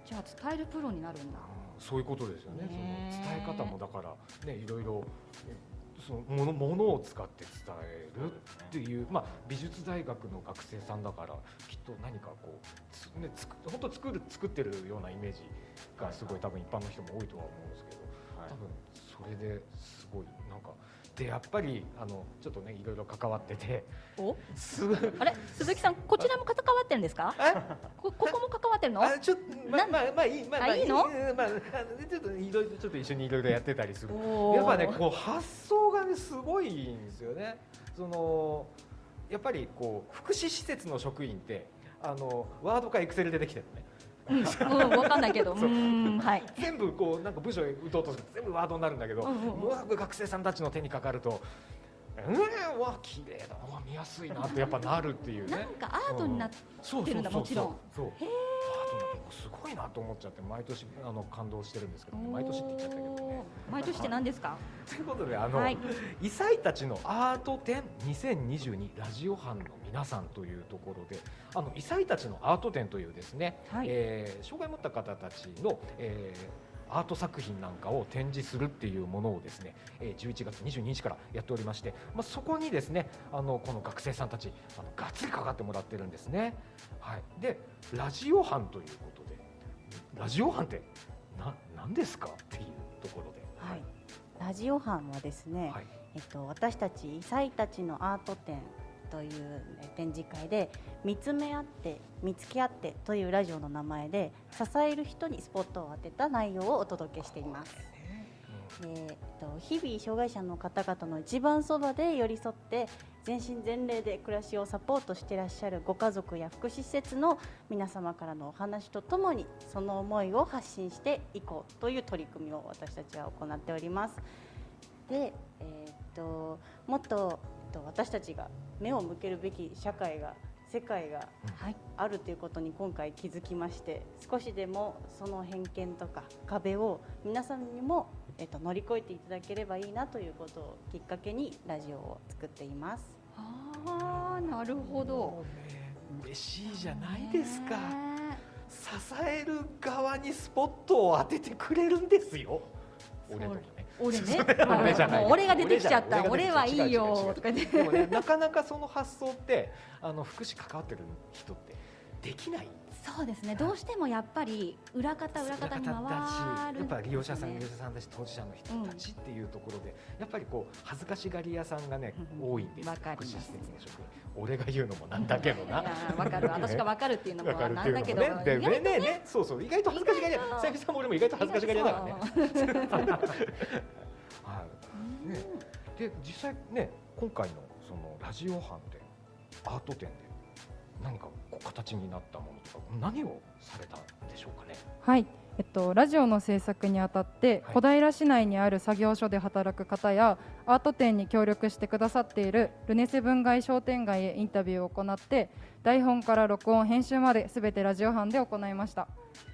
じゃあ伝えるプロになるんだ。そういうことですよね。ねその伝え方もだからねいろいろえそのものものを使って伝えるっていうまあ美術大学の学生さんだからきっと何かこうつねつく本当作る作ってるようなイメージがすごい多分一般の人も多いとは思うんですけど、多分それですごいなんかでやっぱりあのちょっとねいろいろ関わっててお？すあれ？鈴木さんこちらも関わってるんですか？こここも関わってるの？あちょっとまあまあまあいいまあまああいいの？うんまああのちょっといろいろちょっと一緒にいろいろやってたりする。やっぱねこう発想がねすごいんですよね。そのやっぱりこう福祉施設の職員ってあのワードかエクセルでできてるのね。うん、うん、わかんないけど。はい。全部こうなんか部署へ打とうとすると全部ワードになるんだけど、うんう学生さんたちの手にかかるとうんわ綺麗だ。わ見やすいなってやっぱなるっていうね。なんかアートになってるんだもちろん。そう。へアー。トのすごいなと思っちゃって毎年あの感動してるんですけど、ね、毎年って言っちゃったけどね。毎年って何ですか？ということであの、はい。異彩たちのアート展2022ラジオ班の皆さんというところであの異彩たちのアート展というですね、はい。えー障害を持った方たちの、えーアート作品なんかを展示するっていうものをですね、えー11月22日からやっておりまして、まあ、そこにですねあのこの学生さんたちあのがっつりかかってもらってるんですね。はい、でラジオ班ということでラジオ班ってな何ですかっていうところで。はい、ラジオ班はですね、えっと、私たち異彩たちのアート展というえ展示会で見つめ合って見つけ合ってというラジオの名前で支える人にスポットを当てた内容をお届けしています。でえっと、日々障害者の方々の一番そばで寄り添って全身全霊で暮らしをサポートしていらっしゃるご家族や福祉施設の皆様からのお話とともにその思いを発信していこうという取り組みを私たちは行っております。で、えーっともっと、と、私たちが目を向けるべき社会が世界があるということに今回気づきまして少しでもその偏見とか壁を皆さんにも、えっと、乗り越えていただければいいなということをきっかけにラジオを作っています。ああなるほど。嬉しいじゃないですか。支える側にスポットを当ててくれるんですよ。俺とかね俺ね。俺じゃない。もう俺が出てきちゃった。俺はいいよ。とか言ってでもねなかなかその発想ってあの福祉関わってる人ってできないそうですね。どうしてもやっぱり裏方裏方に回るだしやっぱ利用者さん、ね利用者さんだし当事者の人たちっていうところで、やっぱりこう恥ずかしがり屋さんがね、多いんですよ。福祉施設の職員俺が言うのもなんだけどな。わかる 私がわかるっていうのもなんだけどねで意外とね。ねそうそう。意外と恥ずかしがり屋。さゆみさんも俺も意外と恥ずかしがり屋だからね。はい。ね。で実際ね今回のそのラジオ班でアート展で何かこう形になったものとか何をされたんでしょうかね？はい、えっと、ラジオの制作にあたって、小平市内にある作業所で働く方やアート展に協力してくださっているルネセ分街商店街へインタビューを行って台本から録音編集まですべてラジオ班で行いました。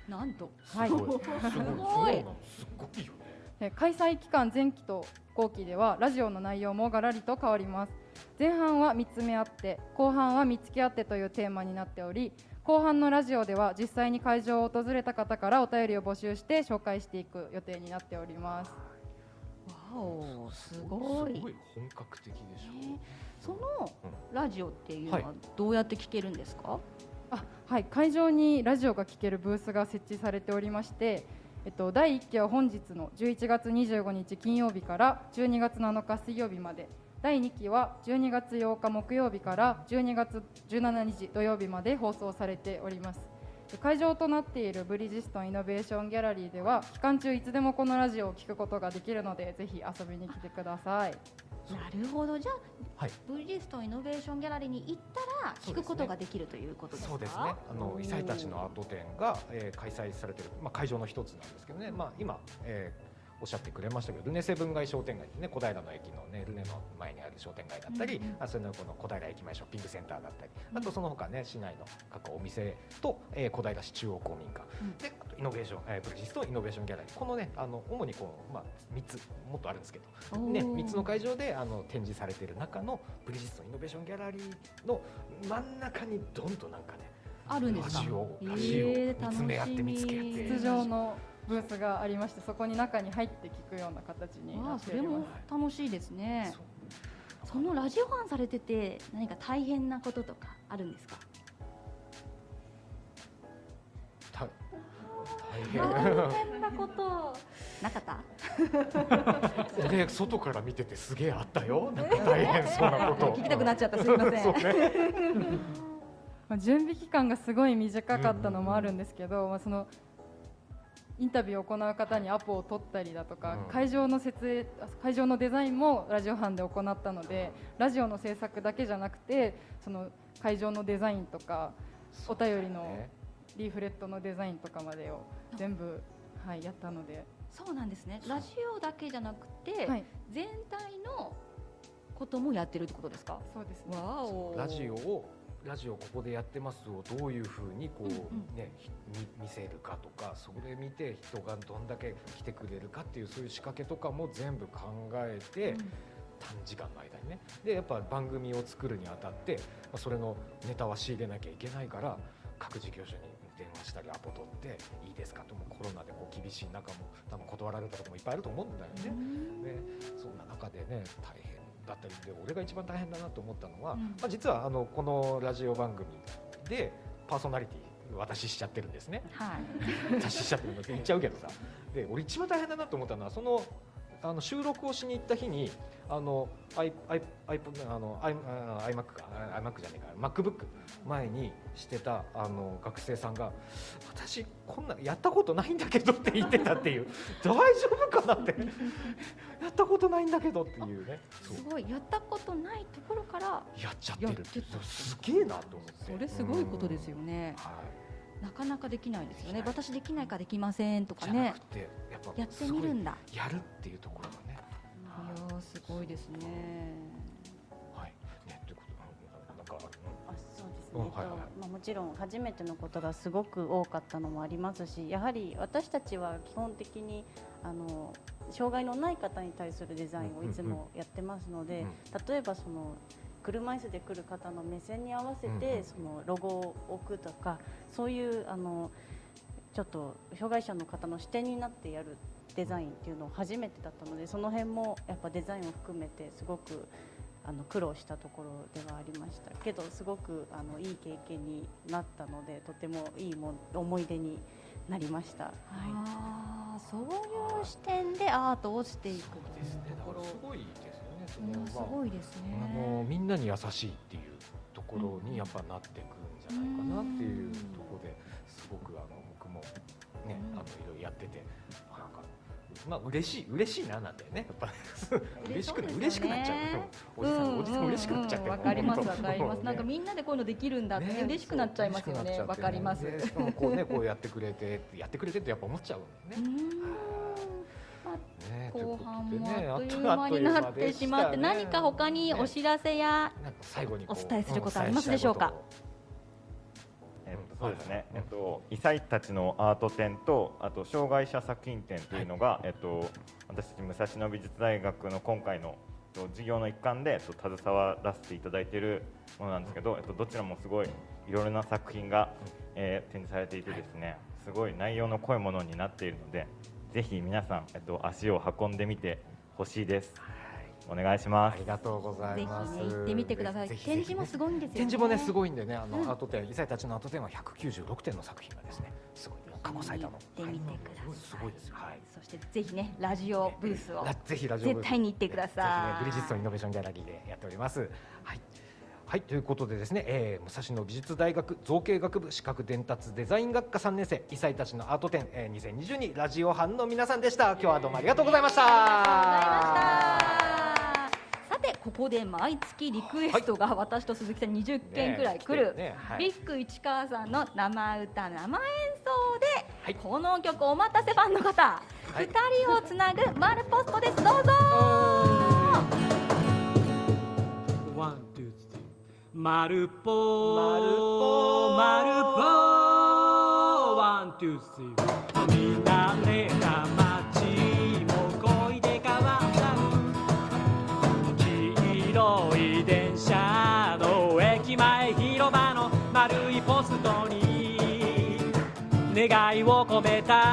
なんと。はい、すごい。すごい。よね。え開催期間前期と後期ではラジオの内容もがらりと変わります前半は見つめ合って後半は見つけ合ってというテーマになっており後半のラジオでは実際に会場を訪れた方からお便りを募集して紹介していく予定になっております。わおすごい。すごい本格的でしょそのラジオっていうのははどうやって聞けるんですか、あはい、会場にラジオが聴けるブースが設置されておりまして、えっと、第1期は本日の11月25日金曜日から12月7日水曜日まで第2期は12月8日木曜日から12月17日土曜日まで放送されております。で会場となっているブリヂストンイノベーションギャラリーでは期間中いつでもこのラジオを聞くことができるのでぜひ遊びに来てください。なるほど。じゃあ、はい。ブリヂストンイノベーションギャラリーに行ったら聞くことができるということですか？そうですね。あの異彩たちのアート展が、えー開催されている、まあ、会場の一つなんですけどね、まあ、今、えーおっしゃってくれましたけどルネセ分街商店街ってね小平の駅のねルネの前にある商店街だったり、あそれのこの小平駅前ショッピングセンターだったりあとその他ね市内の各お店と、えー小平市中央公民館、であとイノベーション、えー、ブリヂストンイノベーションギャラリー。このねあの主にこう、まあ、3つもっとあるんですけど、ね、おー。3つの会場であの展示されている中のブリヂストンイノベーションギャラリーの真ん中にどんとなんかねあるんですか？ラジオえーラジオ見つめ合って見つけ合って。筒状のブースがありましてそこに中に入って聞くような形になああっておりそれもます楽しいですね。そのラジオ班されてて何か大変なこととかあるんですか？た大大変なこと。なかった？外から見ててすげえあったよ。なんか大変そうなこと。聞きたくなっちゃった。すいません。まあ準備期間がすごい短かったのもあるんですけど、まあ、そのインタビューを行う方にアポを取ったりだとか、うん。会場の設営会場のデザインもラジオ班で行ったのでラジオの制作だけじゃなくてその会場のデザインとかお便りのリーフレットのデザインとかまでを全部、はい、やったので。そうなんですね。ラジオだけじゃなくて、はい。全体のこともやってるってことですか？そうですね。わお。ラジオをラジオここでやってますをどういうふうにこう、うんうん。見見せるかとかそれ見て人がどんだけ来てくれるかっていうそういう仕掛けとかも全部考えて、短時間の間にね。でやっぱ番組を作るにあたって、まあ、それのネタは仕入れなきゃいけないから各事業所に電話したりアポ取っていいですかともコロナでこう厳しい中も多分断られたこともいっぱいあると思うんだよね。でそんな中でね大変だったりで俺が一番大変だなと思ったのは、うん。まあ、実はあのこのラジオ番組でパーソナリティ私しちゃってるんですね。はい。私しちゃってるの言っちゃうけどさ。で俺一番大変だなと思ったのはそのあの収録をしに行った日にあの iMac かじゃねえか MacBook 前にしてたあの学生さんが私こんなやったことないんだけどって言ってたっていう 大丈夫かなって。やったことないんだけどっていうね。すごいやったことないところからやっちゃってるすげえなと思って。それすごいことですよね。なかなかできないですよね。私できないかできませんとかね。でやっぱやってみるんだ。やるっていうところがねいやーすごいですね。はいねということなんかあそうですね、うんはまあ、もちろん初めてのことがすごく多かったのもありますしやはり私たちは基本的にあの障害のない方に対するデザインをいつもやってますので、例えばその車椅子で来る方の目線に合わせてそのロゴを置くとかそういうあのちょっと障害者の方の視点になってやるデザインっていうのを初めてだったのでその辺もやっぱデザインを含めてすごくあの苦労したところではありましたけどすごくあのいい経験になったのでとてもいいもん思い出になりました。はいああそういう視点でアートをしていくというところ。すごいですごいですね。あのみんなに優しいっていうところにやっぱなっていくんじゃないかなっていうところですごくあの僕もねあのいろいろやっててあなんかまあ嬉しい嬉しいななんてねやっぱ嬉しくな嬉しくなっちゃう。おじさんおじさん嬉しくなっちゃってわかりますわかります。ねなんかみんなでこういうのできるんだってね嬉しくなっちゃいますよね。わかります。でしかもこうねこうやってくれてやってくれてってやっぱ思っちゃうんだよね。ね後半もあっという間になってしまって、何か他にお知らせや最後にお伝えすることありますでしょうか？えっと、そうですね、えっと、異彩たちのアート展とあと障害者作品展というのが、えっと、私たち武蔵野美術大学の今回のえっと授業の一環で、えっと、携わらせていただいているものなんですけど、えっと、どちらもすごいいろいろな作品が、えー展示されていてですねすごい内容の濃いものになっているのでぜひ皆さん、えっと、足を運んでみてほしいです。お願いします。ありがとうござぜひね行ってみてください。ぜひぜひ展示もすごいんですよね。展示もねすごいんでねあの、うんアート展異彩たちのアート展は196点の作品がですねすごい過去最多の行ってみてください。すごいですはいそしてぜひねラジオブースをラぜひラジオブース絶対に行ってくだぜひねさい。ブリヂストンイノベーションギャラリーでやっておりますはいはいということでですね、えー、武蔵野美術大学造形学部視覚伝達デザイン学科3年生異彩たちのアート展、えー、2022ラジオ班の皆さんでした。今日はどうもありがとうございました。さてここで毎月リクエストが私と鈴木さん20件くらい来る、ねね。はい。ビッグ市川さんの生歌生演奏で、この曲お待たせファンの方、二人をつなぐマルポストです。どうぞリー。マルポマルポマルポ one, two, three。見慣れた街も恋で変わった黄色い電車の駅前広場の丸いポストに願いを込めた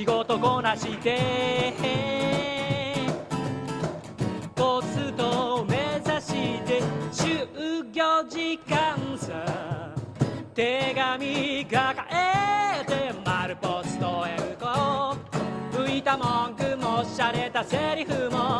仕事こなしてポストを目指して就業時間さ。手紙抱えて丸ポストへ行こう。浮いた文句もしゃれたセリフも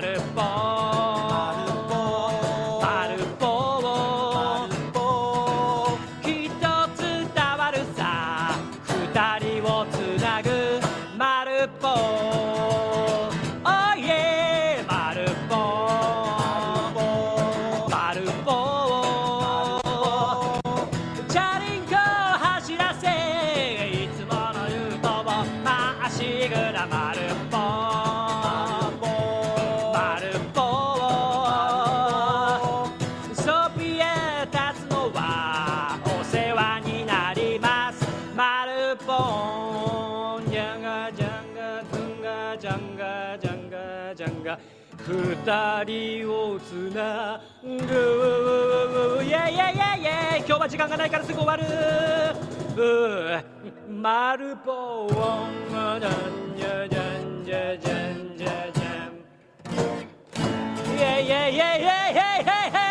るけは時間がないからすぐ終わるうーマルポンジャンジャジャンジャジャンジャイェイイェイイェイイェイイェイイェイイェイ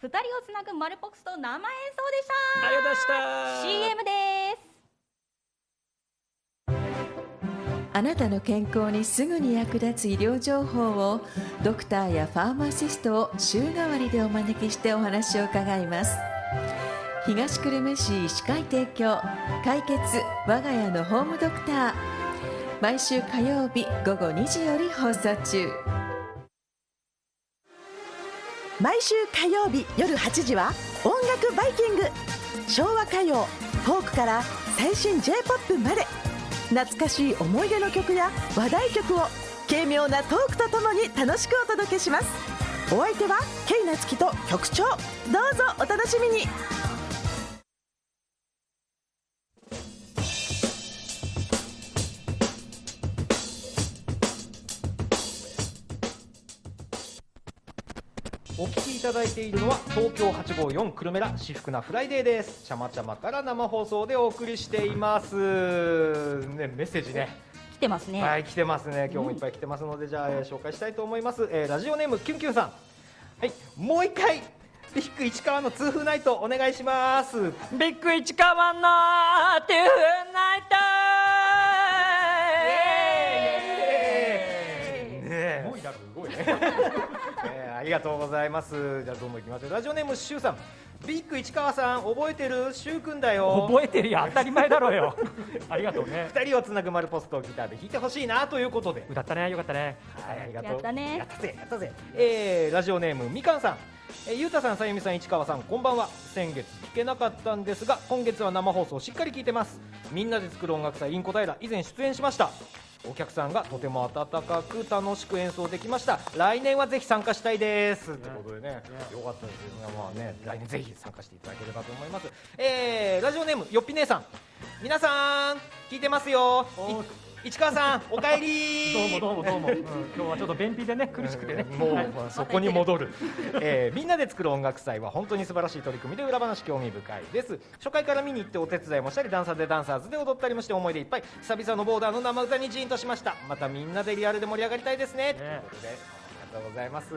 二人をつなぐマルポックスと生演奏でした。ありがとうございました。CM ですあなたの健康にすぐに役立つ医療情報をドクターやファーマシストを週替わりでお招きしてお話を伺います。東久留米市医師会提供解決我が家のホームドクター。毎週火曜日午後2時より放送中。毎週火曜日夜8時は音楽バイキング。昭和歌謡フォークから最新 j p o p まで。懐かしい思い出の曲や話題曲を軽妙なトークとともに楽しくお届けします。お相手はケイナツキと局長。どうぞお楽しみに。ただいているのは東京854くるめラしふくなフライデーです。ちゃまちゃまから生放送でお送りしています。ねメッセージね。来てますね。はい来てますね。今日もいっぱい来てますので、じゃあ、えー紹介したいと思います、えーラジオネームキュンキュンさん。はいもう一回。ビッグ市川の痛風ナイトお願いします。ビッグ市川のトゥーナイトねえすごいね、えーありがとうございます。じゃあどんどんいきましょう。ラジオネームしゅうさん。ビッグ市川さん覚えてる？しゅうくんだよ。覚えてるよ。当たり前だろうよ。ありがとうね。二人をつなぐ丸ポストをギターで弾いてほしいなということで。歌ったね。よかったね。はいありがとう。やったね。やったぜやったぜ、えーラジオネームみかんさん。えーゆうたさんさゆみさん市川さんこんばんは。先月聞けなかったんですが今月は生放送しっかり聞いてます。みんなで作る音楽祭インコ平以前出演しましたお客さんがとても温かく楽しく演奏できました。来年はぜひ参加したいです。ということでね。よかったですよ。ねまあね来年ぜひ参加していただければと思います。えーラジオネームよっぴ姉さん。皆さん聞いてますよ。市川さんおかえり。どうもどうもどうも、うん今日はちょっと便秘でね苦しくてね、もう、はい。まあそこに戻る、えーみんなで作る音楽祭は本当に素晴らしい取り組みで裏話興味深いです。初回から見に行ってお手伝いもしたりダンサーでダンサーズで踊ったりもして思い出いっぱい。久々のボーダーの生歌にジーンとしました。またみんなでリアルで盛り上がりたいですね。ということでとうございます、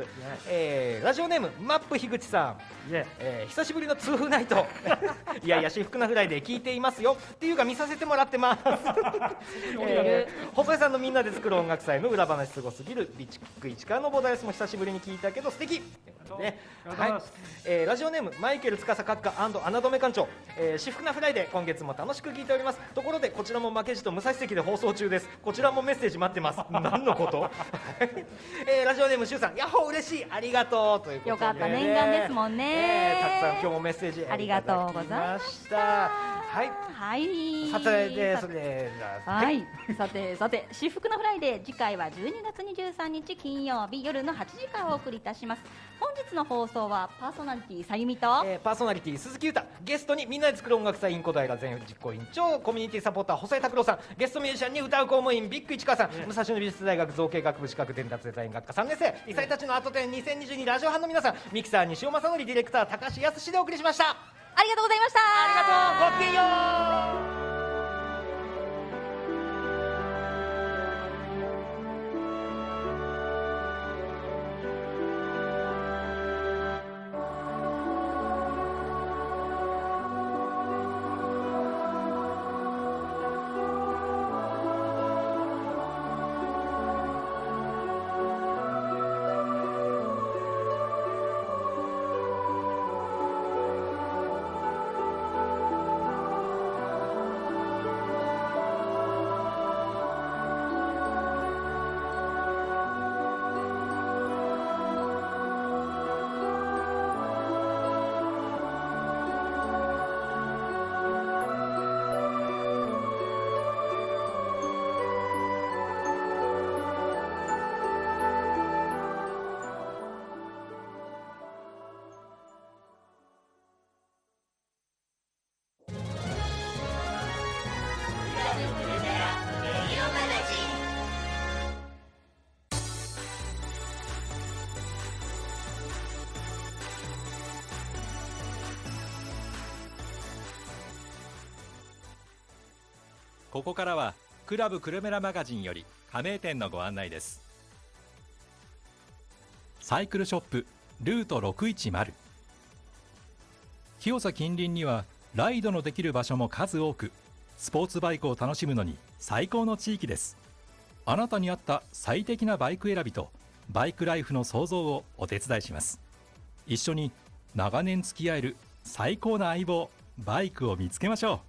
えーラジオネームマップ樋口さん、えー久しぶりの痛風ナイト。いやいやしふくなフライデー聞いていますよ。っていうか見させてもらってます、えー細井さんのみんなで作る音楽祭の裏話すごすぎるビッグ市川のボーダーレスも久しぶりに聞いたけど素敵。ね。はい。えーラジオネームマイケル司閣下穴止め館長、えー、しふくなフライデー今月も楽しく聞いております。ところでこちらも負けじと武蔵関で放送中です。こちらもメッセージ待ってます。何のこと、えーラジオネームしゅうさんやっほー嬉しいありがとうということで、よかった念願ですもんね。えーたくさん今日もメッセージありがとうございました。はい。はい。さてでそれではい、さてさてしふくのフライデー次回は12月23日金曜日夜の8時からお送りいたします。本日の放送はパーソナリティさゆみと、えーパーソナリティ鈴木裕太。ゲストにみんなで作る音楽祭 in 小平全実行委員長コミュニティサポーター細井拓郎さん。ゲストミュージシャンに歌う公務員ビッグ市川さん、武蔵野美術大学造形学部視覚伝達デザイン学科3年生異彩たちの後展2022ラジオ班の皆さんミキサー西尾正則ディレクター高橋康でお送りしました。ありがとうございました。ありがとう。ごきげんようここからはクラブクルメラマガジンより加盟店のご案内です。サイクルショップルート610清佐近隣にはライドのできる場所も数多くスポーツバイクを楽しむのに最高の地域です。あなたに合った最適なバイク選びとバイクライフの創造をお手伝いします。一緒に長年付き合える最高な相棒バイクを見つけましょう。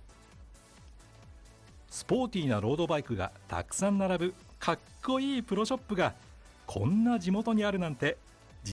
スポーティーなロードバイクがたくさん並ぶかっこいいプロショップがこんな地元にあるなんて